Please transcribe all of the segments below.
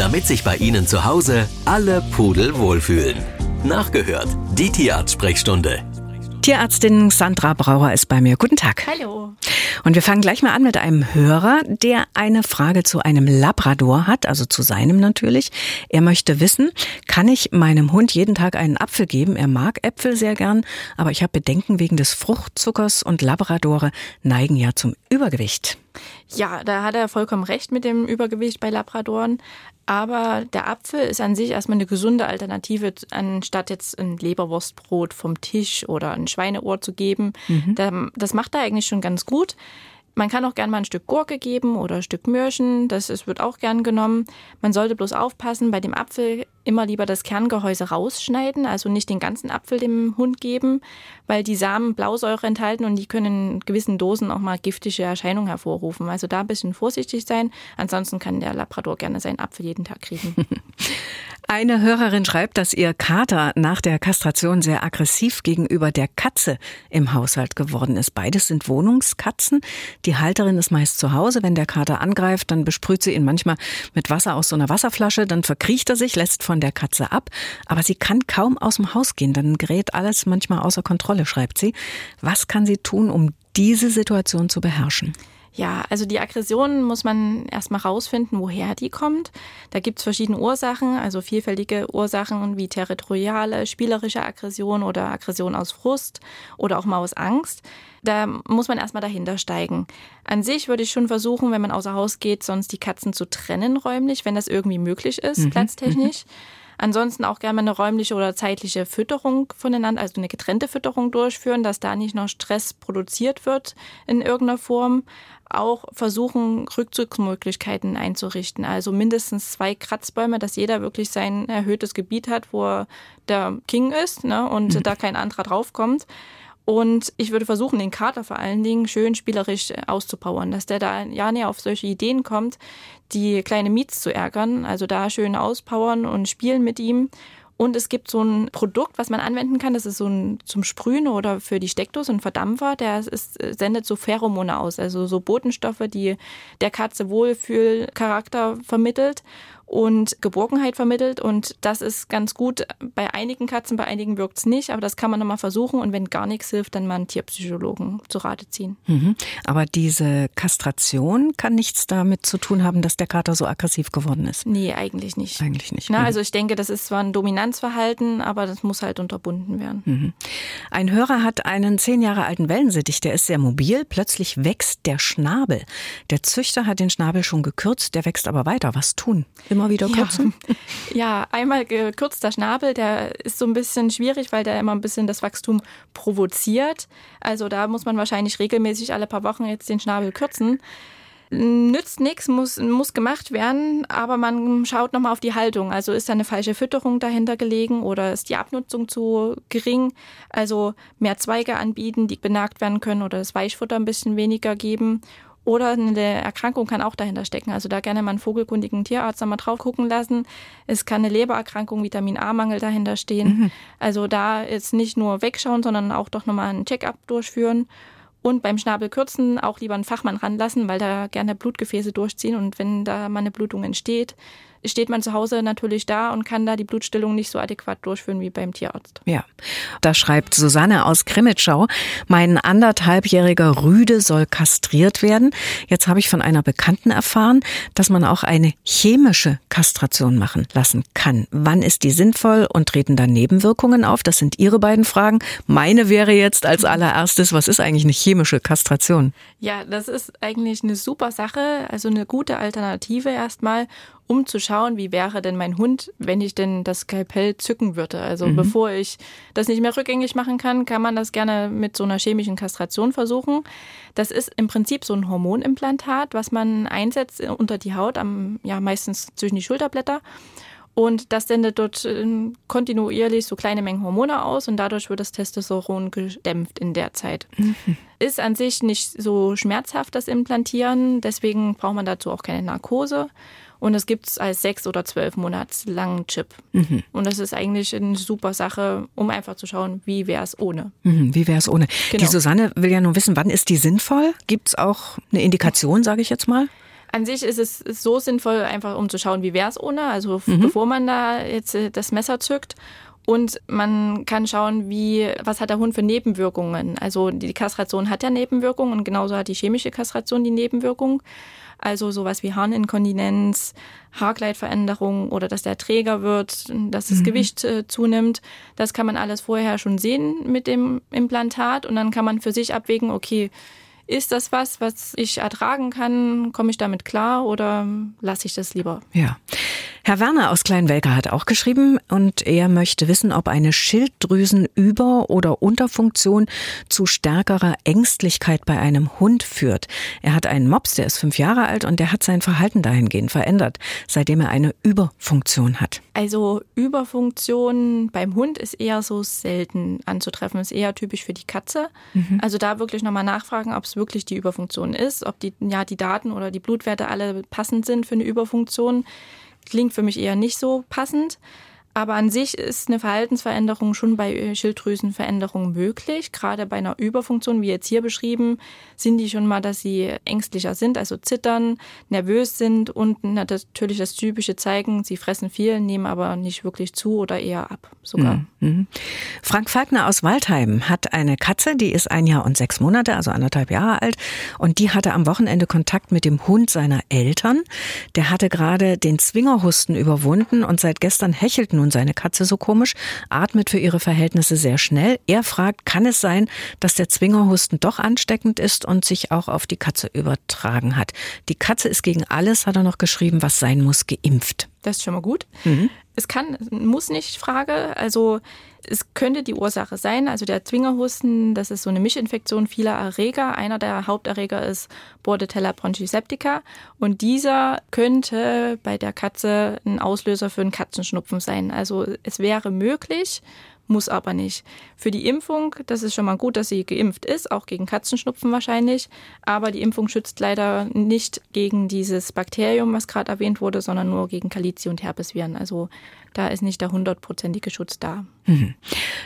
damit sich bei Ihnen zu Hause alle Pudel wohlfühlen. Nachgehört, die Tierarzt-Sprechstunde. Tierärztin Sandra Brauer ist bei mir. Guten Tag. Hallo. Und wir fangen gleich mal an mit einem Hörer, der eine Frage zu einem Labrador hat, also zu seinem natürlich. Er möchte wissen, kann ich meinem Hund jeden Tag einen Apfel geben? Er mag Äpfel sehr gern, aber ich habe Bedenken wegen des Fruchtzuckers und Labradore neigen ja zum Übergewicht. Ja, da hat er vollkommen recht mit dem Übergewicht bei Labradoren. Aber der Apfel ist an sich erstmal eine gesunde Alternative, anstatt jetzt ein Leberwurstbrot vom Tisch oder ein Schweineohr zu geben. Mhm. Das macht er eigentlich schon ganz gut. Man kann auch gerne mal ein Stück Gurke geben oder ein Stück Möhrchen, das ist, wird auch gern genommen. Man sollte bloß aufpassen, bei dem Apfel immer lieber das Kerngehäuse rausschneiden, also nicht den ganzen Apfel dem Hund geben, weil die Samen Blausäure enthalten und die können in gewissen Dosen auch mal giftige Erscheinungen hervorrufen. Also da ein bisschen vorsichtig sein. Ansonsten kann der Labrador gerne seinen Apfel jeden Tag kriegen. Eine Hörerin schreibt, dass ihr Kater nach der Kastration sehr aggressiv gegenüber der Katze im Haushalt geworden ist. Beides sind Wohnungskatzen. Die Halterin ist meist zu Hause. Wenn der Kater angreift, dann besprüht sie ihn manchmal mit Wasser aus so einer Wasserflasche. Dann verkriecht er sich, lässt von der Katze ab. Aber sie kann kaum aus dem Haus gehen. Dann gerät alles manchmal außer Kontrolle, schreibt sie. Was kann sie tun, um diese Situation zu beherrschen? Ja, also die Aggression muss man erstmal rausfinden, woher die kommt. Da gibt's verschiedene Ursachen, also vielfältige Ursachen wie territoriale, spielerische Aggression oder Aggression aus Frust oder auch mal aus Angst. Da muss man erstmal dahinter steigen. An sich würde ich schon versuchen, wenn man außer Haus geht, sonst die Katzen zu trennen räumlich, wenn das irgendwie möglich ist, mhm. platztechnisch. Mhm. Ansonsten auch gerne eine räumliche oder zeitliche Fütterung voneinander, also eine getrennte Fütterung durchführen, dass da nicht noch Stress produziert wird in irgendeiner Form. Auch versuchen, Rückzugsmöglichkeiten einzurichten. Also mindestens zwei Kratzbäume, dass jeder wirklich sein erhöhtes Gebiet hat, wo der King ist ne, und mhm. da kein anderer draufkommt. Und ich würde versuchen, den Kater vor allen Dingen schön spielerisch äh, auszupowern, dass der da ja näher auf solche Ideen kommt, die kleine Miets zu ärgern, also da schön auspowern und spielen mit ihm. Und es gibt so ein Produkt, was man anwenden kann. Das ist so ein zum Sprühen oder für die Steckdose, ein Verdampfer. Der ist, sendet so Pheromone aus, also so Botenstoffe, die der Katze Wohlfühlcharakter vermittelt und Geborgenheit vermittelt. Und das ist ganz gut. Bei einigen Katzen, bei einigen wirkt es nicht, aber das kann man nochmal versuchen. Und wenn gar nichts hilft, dann mal einen Tierpsychologen zu Rate ziehen. Mhm. Aber diese Kastration kann nichts damit zu tun haben, dass der Kater so aggressiv geworden ist? Nee, eigentlich nicht. Eigentlich nicht. Na, mhm. also ich denke, das ist zwar ein Dominanzverhalten, aber das muss halt unterbunden werden. Mhm. Ein Hörer hat einen zehn Jahre alten Wellensittich, der ist sehr mobil. Plötzlich wächst der Schnabel. Der Züchter hat den Schnabel schon gekürzt, der wächst aber weiter. Was tun? Im immer wieder kürzen? Ja. ja, einmal gekürzter Schnabel, der ist so ein bisschen schwierig, weil der immer ein bisschen das Wachstum provoziert. Also da muss man wahrscheinlich regelmäßig alle paar Wochen jetzt den Schnabel kürzen. Nützt nichts, muss, muss gemacht werden, aber man schaut nochmal auf die Haltung. Also ist da eine falsche Fütterung dahinter gelegen oder ist die Abnutzung zu gering? Also mehr Zweige anbieten, die benagt werden können oder das Weichfutter ein bisschen weniger geben oder eine Erkrankung kann auch dahinter stecken. Also da gerne mal einen vogelkundigen Tierarzt einmal drauf gucken lassen. Es kann eine Lebererkrankung, Vitamin A-Mangel dahinter stehen. Mhm. Also da jetzt nicht nur wegschauen, sondern auch doch nochmal einen Check-up durchführen. Und beim Schnabelkürzen auch lieber einen Fachmann ranlassen, weil da gerne Blutgefäße durchziehen. Und wenn da mal eine Blutung entsteht, steht man zu Hause natürlich da und kann da die Blutstillung nicht so adäquat durchführen wie beim Tierarzt. Ja, da schreibt Susanne aus Krimitschau, mein anderthalbjähriger Rüde soll kastriert werden. Jetzt habe ich von einer Bekannten erfahren, dass man auch eine chemische Kastration machen lassen kann. Wann ist die sinnvoll und treten da Nebenwirkungen auf? Das sind Ihre beiden Fragen. Meine wäre jetzt als allererstes, was ist eigentlich eine chemische Kastration? Ja, das ist eigentlich eine super Sache, also eine gute Alternative erstmal um zu schauen, wie wäre denn mein Hund, wenn ich denn das Skalpell zücken würde. Also mhm. bevor ich das nicht mehr rückgängig machen kann, kann man das gerne mit so einer chemischen Kastration versuchen. Das ist im Prinzip so ein Hormonimplantat, was man einsetzt unter die Haut, am, ja meistens zwischen die Schulterblätter. Und das sendet dort äh, kontinuierlich so kleine Mengen Hormone aus und dadurch wird das Testosteron gedämpft in der Zeit. Mhm. Ist an sich nicht so schmerzhaft, das Implantieren, deswegen braucht man dazu auch keine Narkose. Und es gibt es als sechs oder zwölf Monats langen Chip. Mhm. Und das ist eigentlich eine super Sache, um einfach zu schauen, wie wäre es ohne. Mhm, wie wäre es ohne? Genau. Die Susanne will ja nur wissen, wann ist die sinnvoll? Gibt es auch eine Indikation, sage ich jetzt mal? An sich ist es so sinnvoll, einfach um zu schauen, wie wäre es ohne, also mhm. bevor man da jetzt äh, das Messer zückt. Und man kann schauen, wie, was hat der Hund für Nebenwirkungen. Also die Kastration hat ja Nebenwirkungen und genauso hat die chemische Kastration die Nebenwirkung. Also sowas wie Harninkontinenz, Haarkleidveränderung oder dass der träger wird, dass das mhm. Gewicht äh, zunimmt. Das kann man alles vorher schon sehen mit dem Implantat und dann kann man für sich abwägen, okay, ist das was, was ich ertragen kann? Komme ich damit klar oder lasse ich das lieber? Ja. Herr Werner aus Kleinwelker hat auch geschrieben und er möchte wissen, ob eine Schilddrüsenüber- oder Unterfunktion zu stärkerer Ängstlichkeit bei einem Hund führt. Er hat einen Mops, der ist fünf Jahre alt und der hat sein Verhalten dahingehend verändert, seitdem er eine Überfunktion hat. Also Überfunktion beim Hund ist eher so selten anzutreffen, ist eher typisch für die Katze. Mhm. Also da wirklich nochmal nachfragen, ob es wirklich die Überfunktion ist, ob die, ja, die Daten oder die Blutwerte alle passend sind für eine Überfunktion klingt für mich eher nicht so passend. Aber an sich ist eine Verhaltensveränderung schon bei äh, Schilddrüsenveränderungen möglich. Gerade bei einer Überfunktion, wie jetzt hier beschrieben, sind die schon mal, dass sie ängstlicher sind, also zittern, nervös sind und natürlich das Typische zeigen, sie fressen viel, nehmen aber nicht wirklich zu oder eher ab sogar. Mhm. Frank Falkner aus Waldheim hat eine Katze, die ist ein Jahr und sechs Monate, also anderthalb Jahre alt. Und die hatte am Wochenende Kontakt mit dem Hund seiner Eltern. Der hatte gerade den Zwingerhusten überwunden und seit gestern hechelt nun seine Katze so komisch, atmet für ihre Verhältnisse sehr schnell. Er fragt, kann es sein, dass der Zwingerhusten doch ansteckend ist und sich auch auf die Katze übertragen hat? Die Katze ist gegen alles, hat er noch geschrieben, was sein muss, geimpft. Das ist schon mal gut. Mhm. Es kann, muss nicht, Frage. Also es könnte die Ursache sein. Also der Zwingerhusten, das ist so eine Mischinfektion vieler Erreger. Einer der Haupterreger ist Bordetella bronchoseptica. Und dieser könnte bei der Katze ein Auslöser für einen Katzenschnupfen sein. Also es wäre möglich, muss aber nicht. Für die Impfung, das ist schon mal gut, dass sie geimpft ist, auch gegen Katzenschnupfen wahrscheinlich. Aber die Impfung schützt leider nicht gegen dieses Bakterium, was gerade erwähnt wurde, sondern nur gegen Kalizi- und Herpesviren. Also da ist nicht der hundertprozentige Schutz da.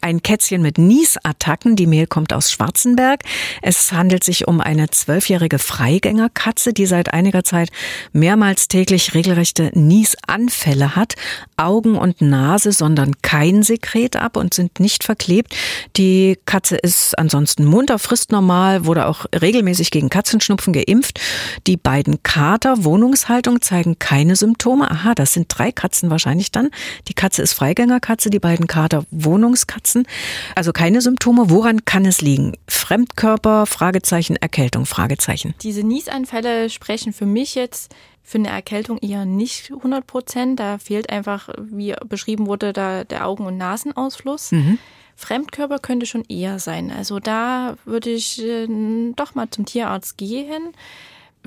Ein Kätzchen mit Niesattacken. Die Mail kommt aus Schwarzenberg. Es handelt sich um eine zwölfjährige Freigängerkatze, die seit einiger Zeit mehrmals täglich regelrechte Niesanfälle hat. Augen und Nase sondern kein Sekret ab und sind nicht verklebt. Die Katze ist ansonsten munter, frisst normal, wurde auch regelmäßig gegen Katzenschnupfen geimpft. Die beiden Kater Wohnungshaltung zeigen keine Symptome. Aha, das sind drei Katzen wahrscheinlich dann. Die Katze ist Freigängerkatze, die beiden Kater Wohnungskatzen. Also keine Symptome. Woran kann es liegen? Fremdkörper, Fragezeichen, Erkältung, Fragezeichen. Diese Niesanfälle sprechen für mich jetzt für eine Erkältung eher nicht 100 Prozent. Da fehlt einfach, wie beschrieben wurde, da der Augen- und Nasenausfluss. Mhm. Fremdkörper könnte schon eher sein. Also da würde ich äh, doch mal zum Tierarzt gehen.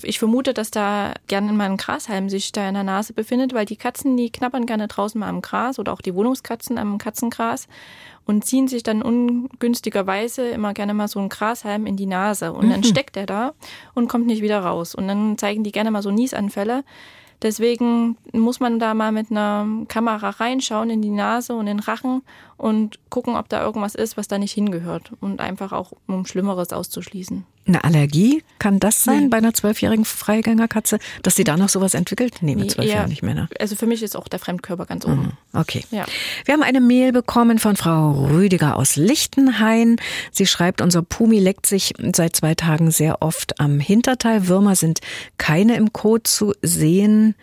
Ich vermute, dass da gerne mal ein Grashalm sich da in der Nase befindet, weil die Katzen, die knabbern gerne draußen mal am Gras oder auch die Wohnungskatzen am Katzengras und ziehen sich dann ungünstigerweise immer gerne mal so ein Grashalm in die Nase und mhm. dann steckt er da und kommt nicht wieder raus. Und dann zeigen die gerne mal so Niesanfälle. Deswegen muss man da mal mit einer Kamera reinschauen in die Nase und den Rachen und gucken, ob da irgendwas ist, was da nicht hingehört. Und einfach auch, um Schlimmeres auszuschließen. Eine Allergie kann das sein nee. bei einer zwölfjährigen Freigängerkatze, dass sie da noch sowas entwickelt? Nee, mit zwölf Jahren nicht mehr. Ne? Also für mich ist auch der Fremdkörper ganz oben. Mhm. Okay. Ja. Wir haben eine Mail bekommen von Frau Rüdiger aus Lichtenhain. Sie schreibt, unser Pumi leckt sich seit zwei Tagen sehr oft am Hinterteil. Würmer sind keine im Kot zu sehen.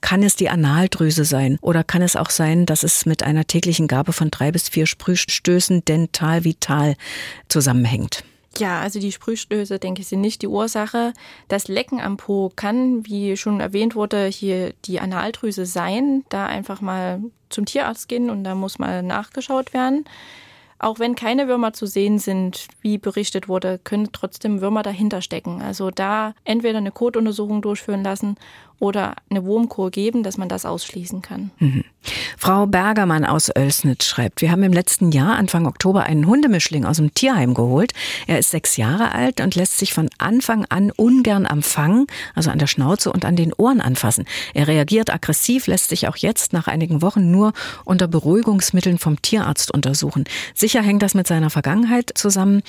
Kann es die Analdrüse sein? Oder kann es auch sein, dass es mit einer täglichen Gabe von drei bis vier Sprühstößen dental-vital zusammenhängt? Ja, also die Sprühstöße, denke ich, sind nicht die Ursache. Das Lecken am Po kann, wie schon erwähnt wurde, hier die Analdrüse sein. Da einfach mal zum Tierarzt gehen und da muss mal nachgeschaut werden. Auch wenn keine Würmer zu sehen sind, wie berichtet wurde, können trotzdem Würmer dahinter stecken. Also da entweder eine Kotuntersuchung durchführen lassen oder eine Wurmkur geben, dass man das ausschließen kann. Mhm. Frau Bergermann aus Oelsnitz schreibt, wir haben im letzten Jahr, Anfang Oktober, einen Hundemischling aus dem Tierheim geholt. Er ist sechs Jahre alt und lässt sich von Anfang an ungern am Fang, also an der Schnauze und an den Ohren anfassen. Er reagiert aggressiv, lässt sich auch jetzt nach einigen Wochen nur unter Beruhigungsmitteln vom Tierarzt untersuchen. Sicher hängt das mit seiner Vergangenheit zusammen,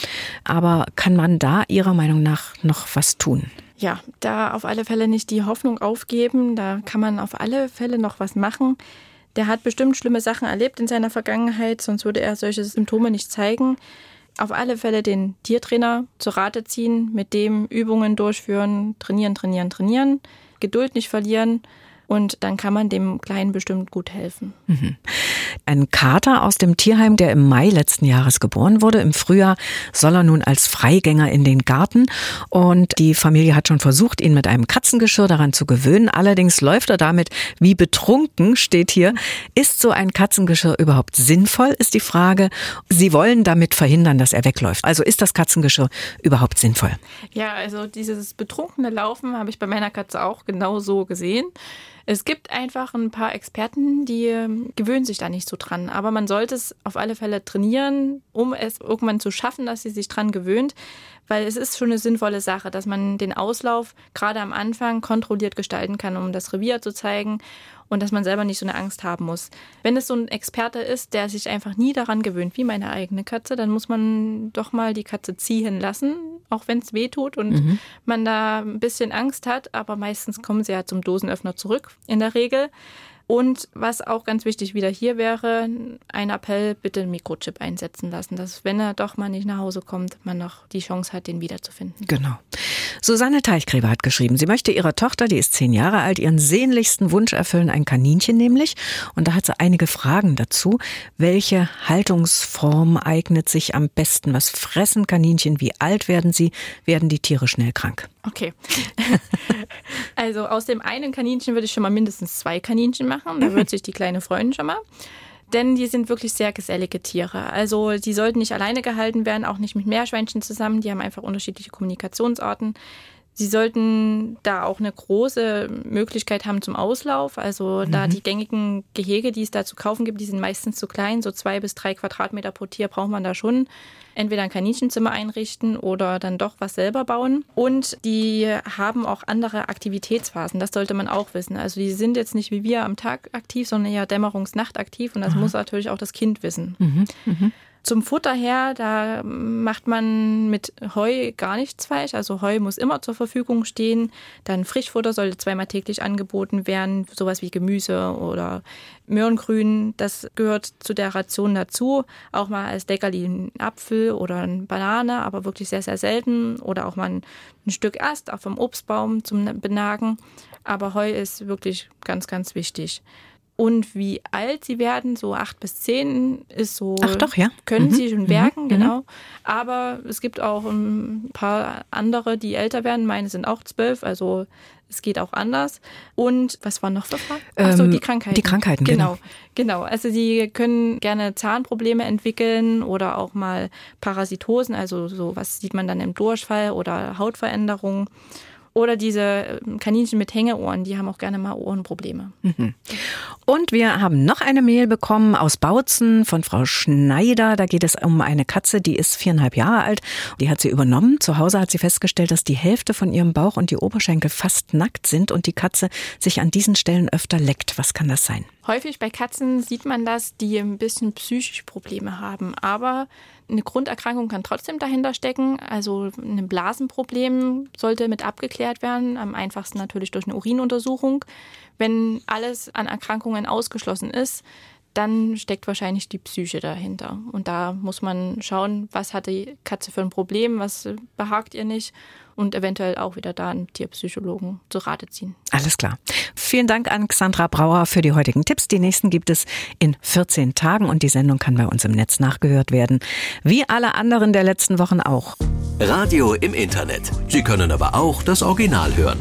aber kann man da Ihrer Meinung nach noch was tun? Ja, da auf alle Fälle nicht die Hoffnung aufgeben. Da kann man auf alle Fälle noch was machen. Der hat bestimmt schlimme Sachen erlebt in seiner Vergangenheit, sonst würde er solche Symptome nicht zeigen. Auf alle Fälle den Tiertrainer zu Rate ziehen, mit dem Übungen durchführen, trainieren, trainieren, trainieren, Geduld nicht verlieren und dann kann man dem Kleinen bestimmt gut helfen. Mhm. Ein Kater aus dem Tierheim, der im Mai letzten Jahres geboren wurde. Im Frühjahr soll er nun als Freigänger in den Garten. Und die Familie hat schon versucht, ihn mit einem Katzengeschirr daran zu gewöhnen. Allerdings läuft er damit wie betrunken, steht hier. Ist so ein Katzengeschirr überhaupt sinnvoll, ist die Frage. Sie wollen damit verhindern, dass er wegläuft. Also ist das Katzengeschirr überhaupt sinnvoll? Ja, also dieses betrunkene Laufen habe ich bei meiner Katze auch genau so gesehen. Es gibt einfach ein paar Experten, die ähm, gewöhnen sich da nicht so dran. Aber man sollte es auf alle Fälle trainieren, um es irgendwann zu schaffen, dass sie sich dran gewöhnt. Weil es ist schon eine sinnvolle Sache, dass man den Auslauf gerade am Anfang kontrolliert gestalten kann, um das Revier zu zeigen und dass man selber nicht so eine Angst haben muss. Wenn es so ein Experte ist, der sich einfach nie daran gewöhnt, wie meine eigene Katze, dann muss man doch mal die Katze ziehen lassen, auch wenn es weh tut und mhm. man da ein bisschen Angst hat. Aber meistens kommen sie ja zum Dosenöffner zurück in der Regel. Und was auch ganz wichtig wieder hier wäre, ein Appell, bitte einen Mikrochip einsetzen lassen, dass wenn er doch mal nicht nach Hause kommt, man noch die Chance hat, den wiederzufinden. Genau. Susanne Teichgräber hat geschrieben, sie möchte ihrer Tochter, die ist zehn Jahre alt, ihren sehnlichsten Wunsch erfüllen, ein Kaninchen nämlich. Und da hat sie einige Fragen dazu. Welche Haltungsform eignet sich am besten? Was fressen Kaninchen? Wie alt werden sie? Werden die Tiere schnell krank? Okay. also aus dem einen Kaninchen würde ich schon mal mindestens zwei Kaninchen machen. Da wird sich die kleine freuen schon mal. Denn die sind wirklich sehr gesellige Tiere. Also die sollten nicht alleine gehalten werden, auch nicht mit Meerschweinchen zusammen. Die haben einfach unterschiedliche Kommunikationsarten. Sie sollten da auch eine große Möglichkeit haben zum Auslauf. Also mhm. da die gängigen Gehege, die es da zu kaufen gibt, die sind meistens zu klein. So zwei bis drei Quadratmeter pro Tier braucht man da schon. Entweder ein Kaninchenzimmer einrichten oder dann doch was selber bauen. Und die haben auch andere Aktivitätsphasen. Das sollte man auch wissen. Also die sind jetzt nicht wie wir am Tag aktiv, sondern eher dämmerungsnacht aktiv. Und das Aha. muss natürlich auch das Kind wissen. Mhm. Mhm. Zum Futter her, da macht man mit Heu gar nichts falsch. Also Heu muss immer zur Verfügung stehen. Dann Frischfutter sollte zweimal täglich angeboten werden. Sowas wie Gemüse oder Möhrengrün, das gehört zu der Ration dazu. Auch mal als Leckerli ein Apfel oder eine Banane, aber wirklich sehr, sehr selten. Oder auch mal ein Stück Ast auch vom Obstbaum zum Benagen. Aber Heu ist wirklich ganz, ganz wichtig. Und wie alt sie werden, so acht bis zehn, ist so. Ach doch, ja. Können mhm. sie schon mhm. werken, mhm. genau. Aber es gibt auch ein paar andere, die älter werden. Meine sind auch zwölf, also es geht auch anders. Und was war noch für Fragen? Ach so, die ähm, Krankheiten. Die Krankheiten, genau. Genau. Also sie können gerne Zahnprobleme entwickeln oder auch mal Parasitosen, also so was sieht man dann im Durchfall oder Hautveränderungen. Oder diese ähm, Kaninchen mit Hängeohren, die haben auch gerne mal Ohrenprobleme. Mhm. Und wir haben noch eine Mail bekommen aus Bautzen von Frau Schneider. Da geht es um eine Katze, die ist viereinhalb Jahre alt. Die hat sie übernommen. Zu Hause hat sie festgestellt, dass die Hälfte von ihrem Bauch und die Oberschenkel fast nackt sind und die Katze sich an diesen Stellen öfter leckt. Was kann das sein? Häufig bei Katzen sieht man das, die ein bisschen psychische Probleme haben. Aber eine Grunderkrankung kann trotzdem dahinter stecken. Also ein Blasenproblem sollte mit abgeklärt werden. Am einfachsten natürlich durch eine Urinuntersuchung. Wenn alles an Erkrankungen ausgeschlossen ist, dann steckt wahrscheinlich die Psyche dahinter. Und da muss man schauen, was hat die Katze für ein Problem, was behagt ihr nicht und eventuell auch wieder da einen Tierpsychologen zu Rate ziehen. Alles klar. Vielen Dank an Xandra Brauer für die heutigen Tipps. Die nächsten gibt es in 14 Tagen und die Sendung kann bei uns im Netz nachgehört werden. Wie alle anderen der letzten Wochen auch. Radio im Internet. Sie können aber auch das Original hören.